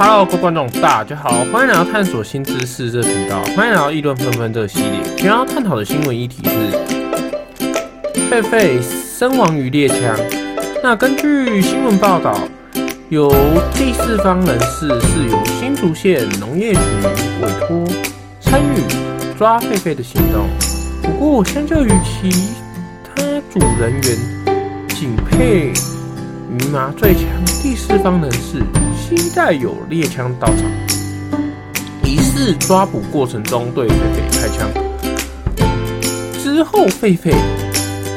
Hello，各位观众，大家好，欢迎来到探索新知识这个频道，欢迎来到议论纷纷这个系列。今天要探讨的新闻议题是狒狒身亡于猎枪。那根据新闻报道，有第四方人士是由新竹县农业局委托参与抓狒狒的行动。不过，相较于其他组人员仅配于麻最强，第四方人士携带有猎枪到场，疑似抓捕过程中对狒狒开枪。之后，狒狒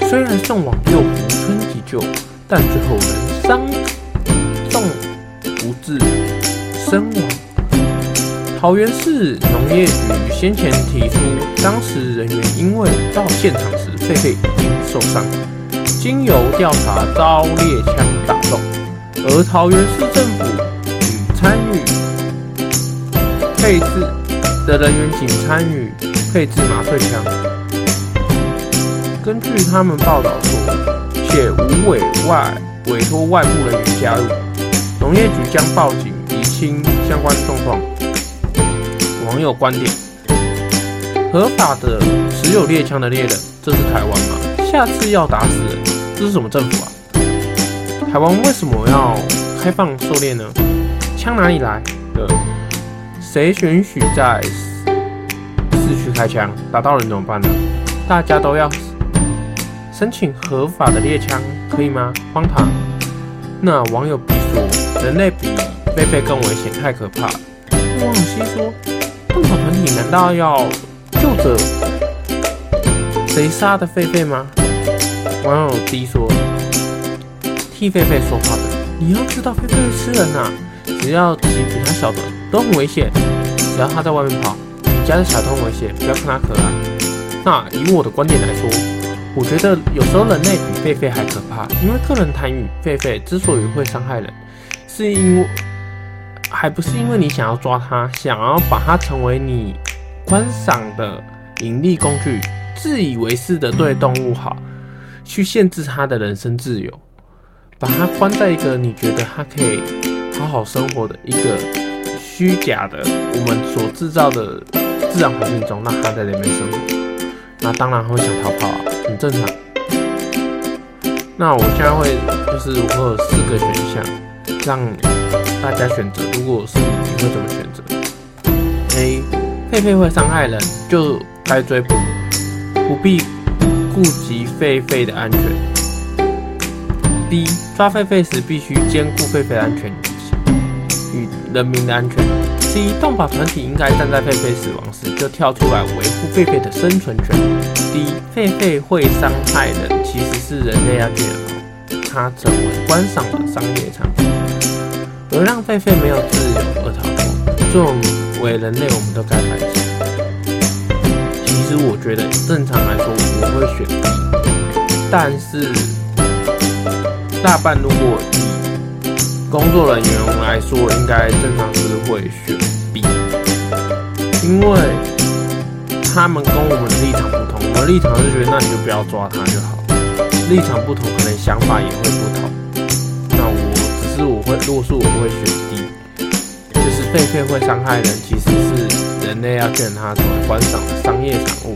虽然送往右湖村急救，但最后仍伤重不治身亡。桃园市农业局先前提出，当时人员因为到现场时狒狒已经受伤，经由调查遭猎枪打中，而桃园市政府。参与配置的人员仅参与配置麻醉枪。根据他们报道说，且无委外委托外部人员加入，农业局将报警厘清相关状况。网友观点：合法的持有猎枪的猎人，这是台湾吗？下次要打死人，这是什么政府啊？台湾为什么要开放狩猎呢？枪哪里来的？谁允许在市区开枪？打到人怎么办呢？大家都要申请合法的猎枪，可以吗？荒唐！那网友必说，人类比狒狒更危险，太可怕了。网友 C 说，动保团体难道要就责谁杀的狒狒吗？网友 D 说，替狒狒说话的，你要知道狒狒会吃人啊。只要体型比它小的都很危险，只要它在外面跑，你家的小动物危险。不要看它可爱。那以我的观点来说，我觉得有时候人类比狒狒还可怕，因为个人贪欲狒狒之所以会伤害人，是因为还不是因为你想要抓它，想要把它成为你观赏的盈利工具，自以为是的对动物好，去限制他的人身自由，把他关在一个你觉得他可以。好好生活的一个虚假的我们所制造的自然环境中，让他在里面生活，那当然会想逃跑啊，很正常。那我现在会就是我有四个选项让大家选择，如果是你，你会怎么选择？A. 佩佩会伤害人，就该追捕，不必顾及狒狒的安全。B. 抓狒狒时必须兼顾狒狒安全。与人民的安全。C. 动保团体应该站在狒狒死亡时就跳出来维护狒狒的生存权。D. 狒狒会伤害人，其实是人类要去养它成为观赏的商业场所，而让狒狒没有自由而逃脱。作为人类，我们都该反省。觉得正常来说我会选 B，但是大半如果以工作人员来说，应该正常是会选 B，因为他们跟我们的立场不同。我们立场是觉得，那你就不要抓他就好。立场不同，可能想法也会不同。那我只是我会，如果是我会选 D，就是狒狒会伤害人，其实是人类要劝他成为观赏的商业产物，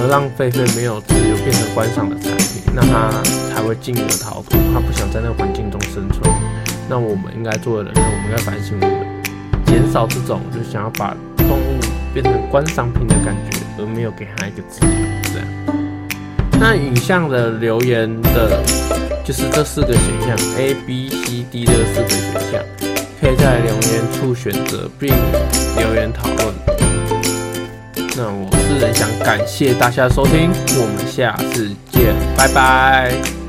而让狒狒没有自由变成观赏的产品，那他才会进而逃脱。他不想在那个环境中生存。那我们应该做的人，类我们应该反省我们，减少这种就想要把动物变成观赏品的感觉，而没有给他一个自由。这样。那影像的留言的，就是这四个选项 A、B、C、D 这四个选项，可以在留言处选择并留言讨论。那我是很想感谢大家的收听，我们下次见，拜拜。